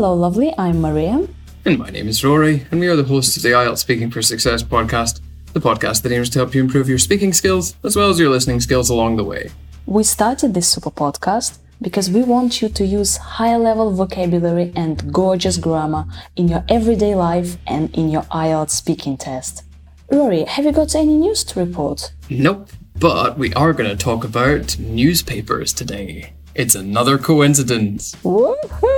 Hello, lovely. I'm Maria. And my name is Rory, and we are the hosts of the IELTS Speaking for Success podcast, the podcast that aims to help you improve your speaking skills as well as your listening skills along the way. We started this super podcast because we want you to use high level vocabulary and gorgeous grammar in your everyday life and in your IELTS speaking test. Rory, have you got any news to report? Nope, but we are going to talk about newspapers today. It's another coincidence. Woohoo!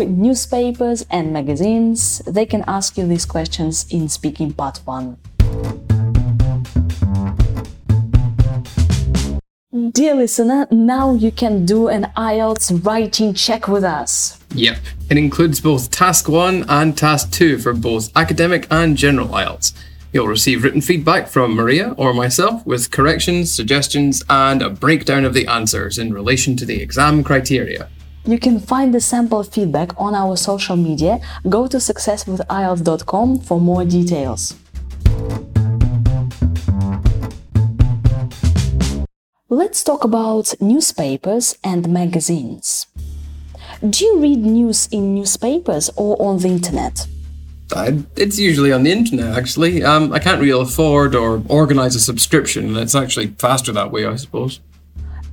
Newspapers and magazines, they can ask you these questions in Speaking Part 1. Dear listener, now you can do an IELTS writing check with us. Yep, it includes both Task 1 and Task 2 for both academic and general IELTS. You'll receive written feedback from Maria or myself with corrections, suggestions, and a breakdown of the answers in relation to the exam criteria. You can find the sample feedback on our social media. Go to successwithielts.com for more details. Let's talk about newspapers and magazines. Do you read news in newspapers or on the internet? I, it's usually on the internet, actually. Um, I can't really afford or organize a subscription, and it's actually faster that way, I suppose.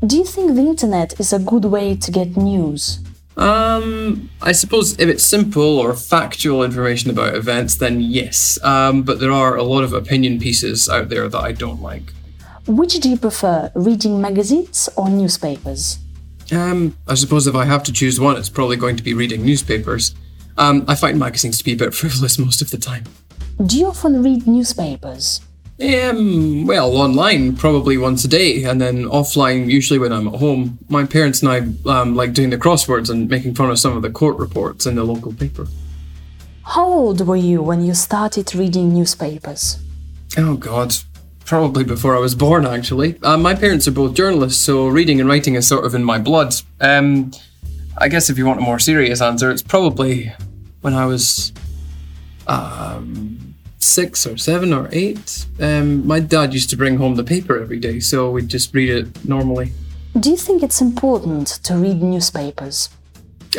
Do you think the internet is a good way to get news? Um, I suppose if it's simple or factual information about events, then yes. Um, but there are a lot of opinion pieces out there that I don't like. Which do you prefer, reading magazines or newspapers? Um, I suppose if I have to choose one, it's probably going to be reading newspapers. Um, I find magazines to be a bit frivolous most of the time. Do you often read newspapers? Um, well, online probably once a day, and then offline usually when I'm at home. My parents and I um, like doing the crosswords and making fun of some of the court reports in the local paper. How old were you when you started reading newspapers? Oh God, probably before I was born. Actually, uh, my parents are both journalists, so reading and writing is sort of in my blood. Um, I guess if you want a more serious answer, it's probably when I was um, six or seven or eight. Um, my dad used to bring home the paper every day, so we'd just read it normally. Do you think it's important to read newspapers?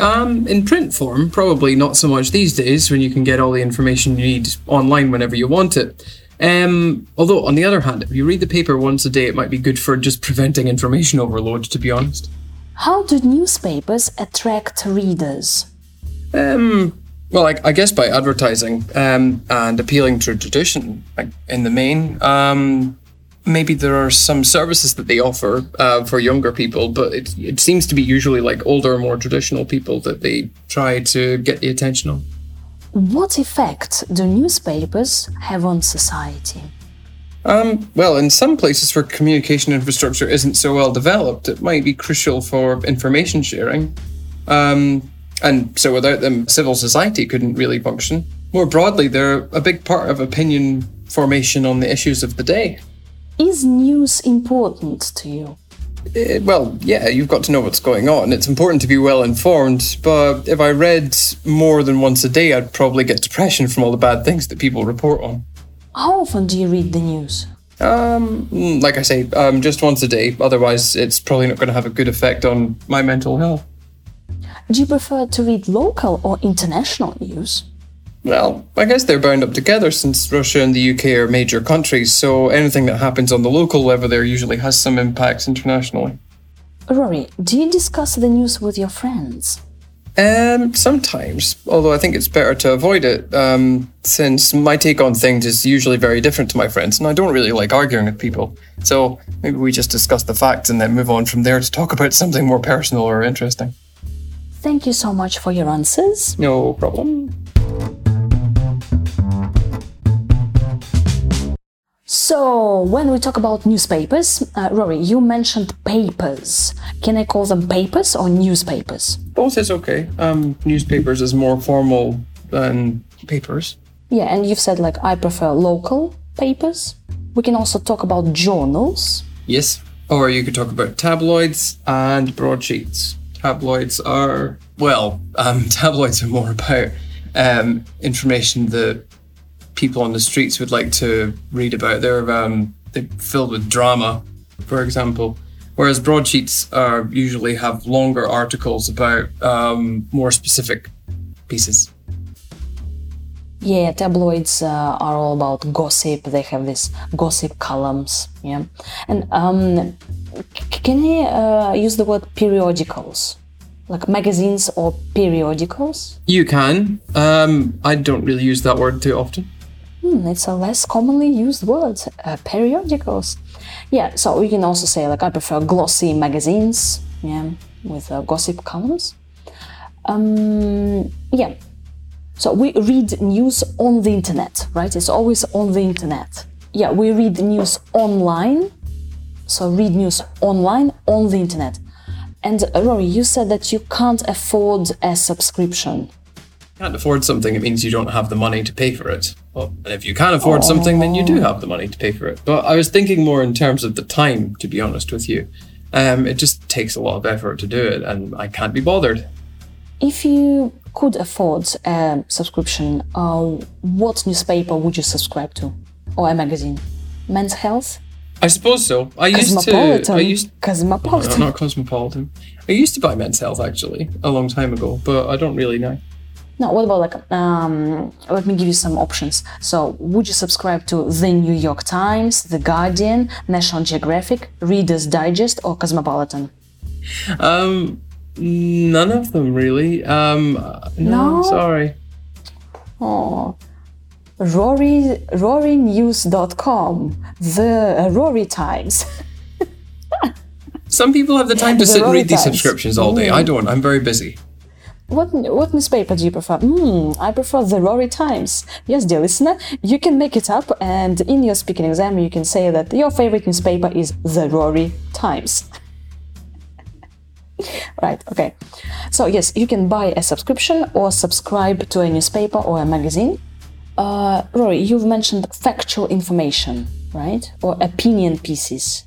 Um, in print form, probably not so much these days when you can get all the information you need online whenever you want it. Um, although, on the other hand, if you read the paper once a day, it might be good for just preventing information overload, to be honest. How do newspapers attract readers? Um, well, I, I guess by advertising um, and appealing to tradition, like in the main. Um, maybe there are some services that they offer uh, for younger people, but it, it seems to be usually like older, more traditional people that they try to get the attention on. What effect do newspapers have on society? Um, well, in some places where communication infrastructure isn't so well developed, it might be crucial for information sharing. Um, and so without them, civil society couldn't really function. More broadly, they're a big part of opinion formation on the issues of the day. Is news important to you? Uh, well, yeah, you've got to know what's going on. It's important to be well informed, but if I read more than once a day, I'd probably get depression from all the bad things that people report on. How often do you read the news? Um, like I say, um, just once a day. Otherwise, it's probably not going to have a good effect on my mental health. Do you prefer to read local or international news? Well, I guess they're bound up together since Russia and the UK are major countries, so anything that happens on the local level there usually has some impacts internationally. Rory, do you discuss the news with your friends? Um, sometimes, although I think it's better to avoid it, um, since my take on things is usually very different to my friends, and I don't really like arguing with people. So maybe we just discuss the facts and then move on from there to talk about something more personal or interesting. Thank you so much for your answers. No problem. So, when we talk about newspapers, uh, Rory, you mentioned papers. Can I call them papers or newspapers? Both is okay. Um, newspapers is more formal than papers. Yeah, and you've said like I prefer local papers. We can also talk about journals. Yes. Or you could talk about tabloids and broadsheets. Tabloids are, well, um, tabloids are more about um, information that people on the streets would like to read about. They're, um, they're filled with drama, for example. Whereas broadsheets are usually have longer articles about um, more specific pieces. Yeah, tabloids uh, are all about gossip. They have these gossip columns. Yeah, and um, can I uh, use the word periodicals, like magazines or periodicals? You can. Um, I don't really use that word too often. Hmm, it's a less commonly used word. Uh, periodicals. Yeah, so we can also say like I prefer glossy magazines. Yeah, with uh, gossip columns. Um, yeah. So we read news on the internet, right? It's always on the internet. Yeah, we read news online. So read news online on the internet. And Rory, you said that you can't afford a subscription. Can't afford something, it means you don't have the money to pay for it. Well, and if you can't afford something, then you do have the money to pay for it. But I was thinking more in terms of the time, to be honest with you. Um, it just takes a lot of effort to do it, and I can't be bothered. If you could afford a subscription, uh, what newspaper would you subscribe to? Or a magazine? Men's Health? I suppose so. I used to. Cosmopolitan? I used. No, Cosmopolitan. not Cosmopolitan. I used to buy Men's Health actually a long time ago, but I don't really now. No, what about like, um, let me give you some options. So, would you subscribe to The New York Times, The Guardian, National Geographic, Reader's Digest, or Cosmopolitan? Um, none of them really. Um, no, No? sorry. Oh, Rory, RoryNews.com, The Rory Times. Some people have the time to The sit and read these subscriptions all day. I don't. I'm very busy. What what newspaper do you prefer? Hmm, I prefer the Rory Times. Yes, dear listener, you can make it up, and in your speaking exam, you can say that your favorite newspaper is the Rory Times. right. Okay. So yes, you can buy a subscription or subscribe to a newspaper or a magazine. Uh, Rory, you've mentioned factual information, right? Or opinion pieces.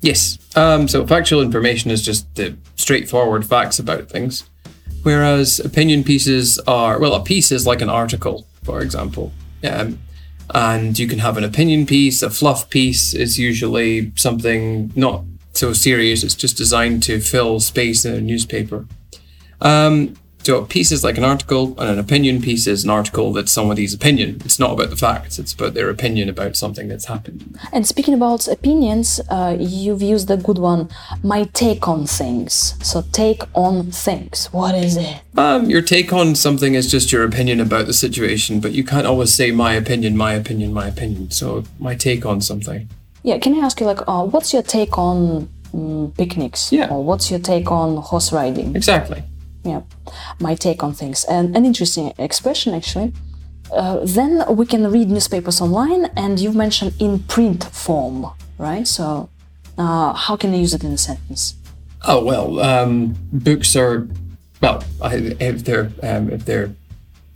Yes. Um, so factual information is just the straightforward facts about things, whereas opinion pieces are well, a piece is like an article, for example. Um, and you can have an opinion piece. A fluff piece is usually something not so serious. It's just designed to fill space in a newspaper. Um, so a piece is like an article, and an opinion piece is an article that's somebody's opinion. It's not about the facts; it's about their opinion about something that's happened. And speaking about opinions, uh, you've used a good one. My take on things. So take on things. What is it? Um, your take on something is just your opinion about the situation, but you can't always say my opinion, my opinion, my opinion. So my take on something. Yeah. Can I ask you like, uh, what's your take on mm, picnics? Yeah. Or what's your take on horse riding? Exactly. Yeah. My take on things. And an interesting expression actually. Uh, then we can read newspapers online, and you've mentioned in print form, right? So, uh, how can I use it in a sentence? Oh well, um, books are well, I, if they're um, if they're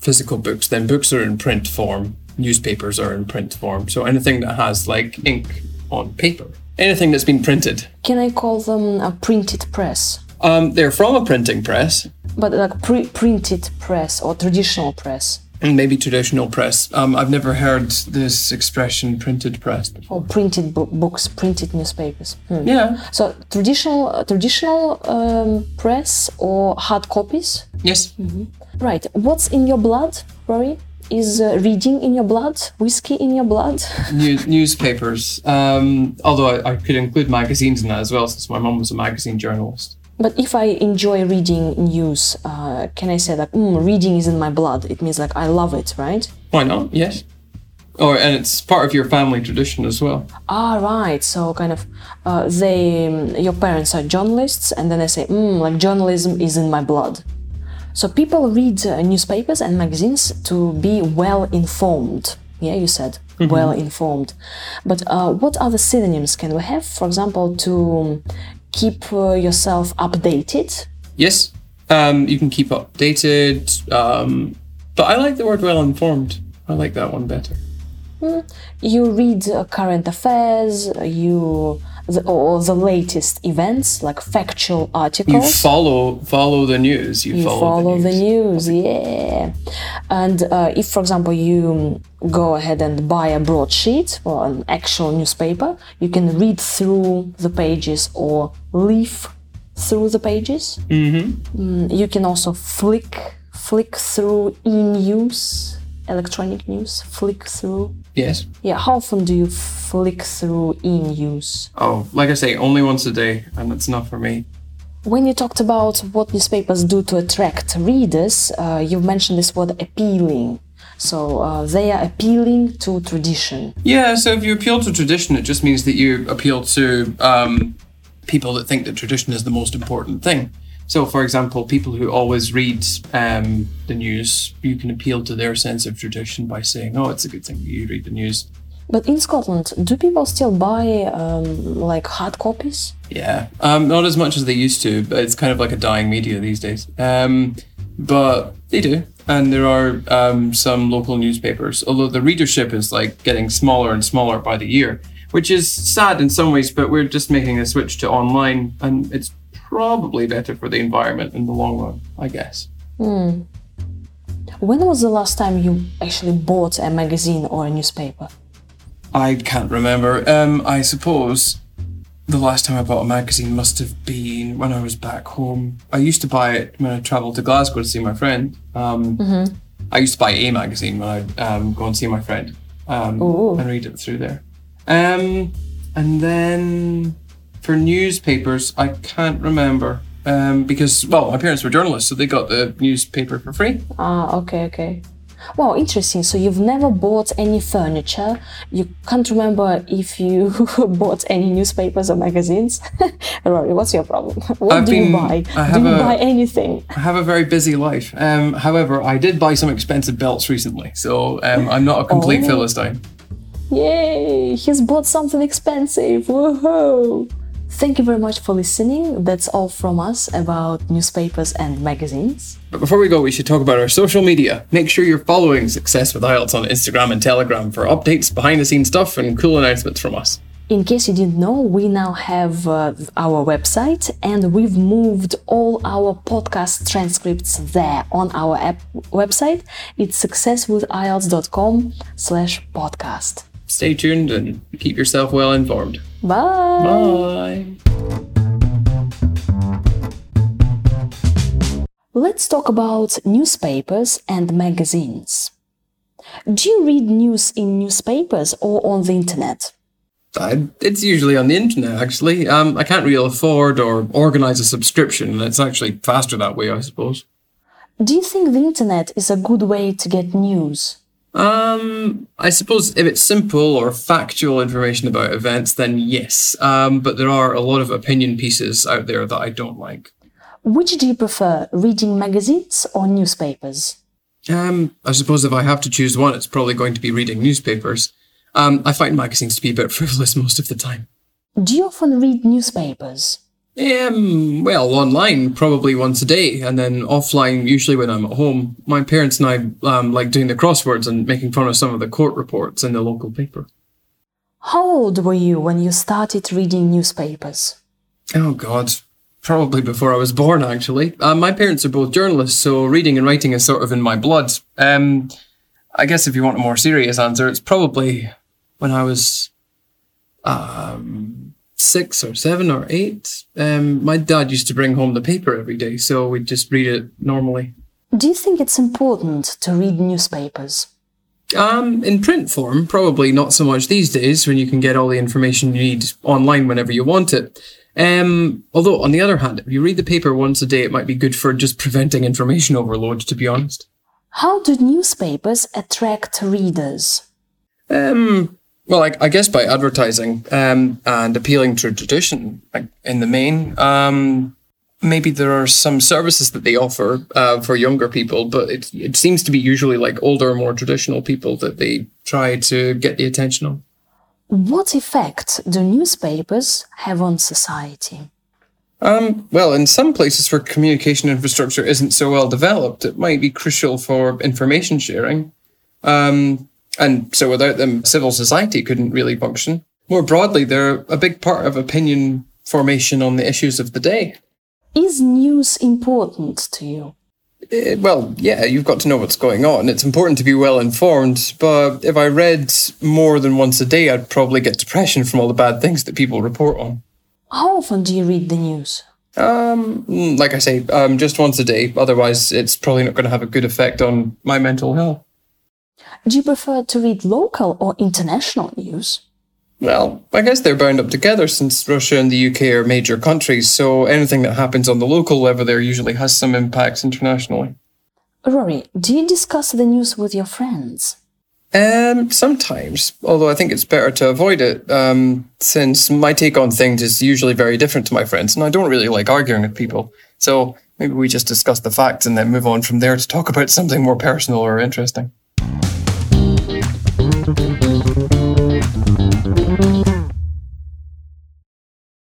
physical books, then books are in print form. Newspapers are in print form. So anything that has like ink on paper, anything that's been printed, Can I call them a printed press? um, they're from a printing press. But like pre- printed press or traditional press maybe traditional press. Um, I've never heard this expression, printed press. Before. or printed bo- books, printed newspapers. Hmm. Yeah. So traditional, uh, traditional um, press or hard copies. Yes. Right. What's in your blood, Rory? Is uh, reading in your blood? Whiskey in your blood? New- newspapers. Um, although I, I could include magazines in that as well, since my mom was a magazine journalist. But if I enjoy reading news, uh, can I say that mm, reading is in my blood? It means like I love it, right? Why not? Yes. Or and it's part of your family tradition as well. Ah, right. So kind of, uh, they, um, your parents are journalists, and then they say, mm, like journalism is in my blood. So people read uh, newspapers and magazines to be well informed. Yeah, you said well informed. But uh, what other synonyms can we have? For example, to keep uh, yourself updated. Yes. Um, you can keep updated. Um, but I like the word well informed. I like that one better. You read uh, current affairs. uh, You the, or the latest events, like factual articles. You follow follow the news. You, You follow, follow the the news. news, yeah. And uh, if, for example, you go ahead and buy a broadsheet or an actual newspaper, you can read through the pages or leaf through the pages. Mm-hmm. you can also flick flick through e-news, electronic news, flick through? Yes. Yeah, how often do you flick through e-news? Oh, like I say, only once a day, and that's not for me. When you talked about what newspapers do to attract readers, uh, you mentioned this word appealing. So uh, they are appealing to tradition. Yeah, so if you appeal to tradition, it just means that you appeal to um, people that think that tradition is the most important thing. So, for example, people who always read um, the news, you can appeal to their sense of tradition by saying, "Oh, it's a good thing you read the news." But in Scotland, do people still buy um, like hard copies? Yeah, um, not as much as they used to, but it's kind of like a dying media these days. Um, but they do, and there are um, some local newspapers. Although the readership is like getting smaller and smaller by the year, which is sad in some ways. But we're just making a switch to online, and it's probably better for the environment in the long run, I guess. When was the last time you actually bought a magazine or a newspaper? I can't remember. Um, I suppose the last time I bought a magazine must have been when I was back home. I used to buy it when I travelled to Glasgow to see my friend. Um, I used to buy a magazine when I'd um, go and see my friend um, and read it through there. Um, and then for newspapers, I can't remember um, because, well, my parents were journalists, so they got the newspaper for free. Ah, okay, okay. Wow, interesting. So you've never bought any furniture. You can't remember if you bought any newspapers or magazines. Rory, what's your problem? What I've do you buy? I Do you a- buy anything? I have a very busy life. Um, however, I did buy some expensive belts recently, so um, I'm not a complete Oh. philistine. Yay! He's bought something expensive. Woohoo! Thank you very much for listening. That's all from us about newspapers and magazines. But before we go, we should talk about our social media. Make sure you're following Success with IELTS on Instagram and Telegram for updates, behind the scenes stuff, and cool announcements from us. In case you didn't know, we now have uh, our website and we've moved all our podcast transcripts there on our app website. It's successwithielts.com slash podcast. Stay tuned and keep yourself well informed. Bye! Bye. Let's talk about newspapers and magazines. Do you read news in newspapers or on the internet? I, it's usually on the internet, actually. Um, I can't really afford or organize a subscription, and it's actually faster that way, I suppose. Do you think the internet is a good way to get news? Um, I suppose if it's simple or factual information about events, then yes. Um, but there are a lot of opinion pieces out there that I don't like. Which do you prefer, reading magazines or newspapers? Um, I suppose if I have to choose one, it's probably going to be reading newspapers. Um, I find magazines to be a bit frivolous most of the time. Do you often read newspapers? Um, well, online probably once a day, and then offline usually when I'm at home. My parents and I um, like doing the crosswords and making fun of some of the court reports in the local paper. How old were you when you started reading newspapers? Oh God, probably before I was born. Actually, uh, my parents are both journalists, so reading and writing is sort of in my blood. Um, I guess if you want a more serious answer, it's probably when I was um, six or seven or eight. Um, my dad used to bring home the paper every day, so we'd just read it normally. Do you think it's important to read newspapers? Um, in print form, probably not so much these days when you can get all the information you need online whenever you want it. Um, although, on the other hand, if you read the paper once a day, it might be good for just preventing information overload, to be honest. How do newspapers attract readers? Um, well, I, I guess by advertising um, and appealing to tradition in the main. Um, maybe there are some services that they offer uh, for younger people, but it, it seems to be usually like older, more traditional people that they try to get the attention of. What effect do newspapers have on society? Um, well, in some places where communication infrastructure isn't so well developed, it might be crucial for information sharing. Um, and so without them, civil society couldn't really function. More broadly, they're a big part of opinion formation on the issues of the day. Is news important to you? Eh, well, yeah, you've got to know what's going on. It's important to be well informed, but if I read more than once a day, I'd probably get depression from all the bad things that people report on. How often do you read the news? Um, mm, like I say, um, just once a day. Otherwise, it's probably not going to have a good effect on my mental health. Do you prefer to read local or international news? Well, I guess they're bound up together since Russia and the UK are major countries, so anything that happens on the local level there usually has some impacts internationally. Rory, do you discuss the news with your friends? Um, sometimes, although I think it's better to avoid it, um, since my take on things is usually very different to my friends, and I don't really like arguing with people. So maybe we just discuss the facts and then move on from there to talk about something more personal or interesting.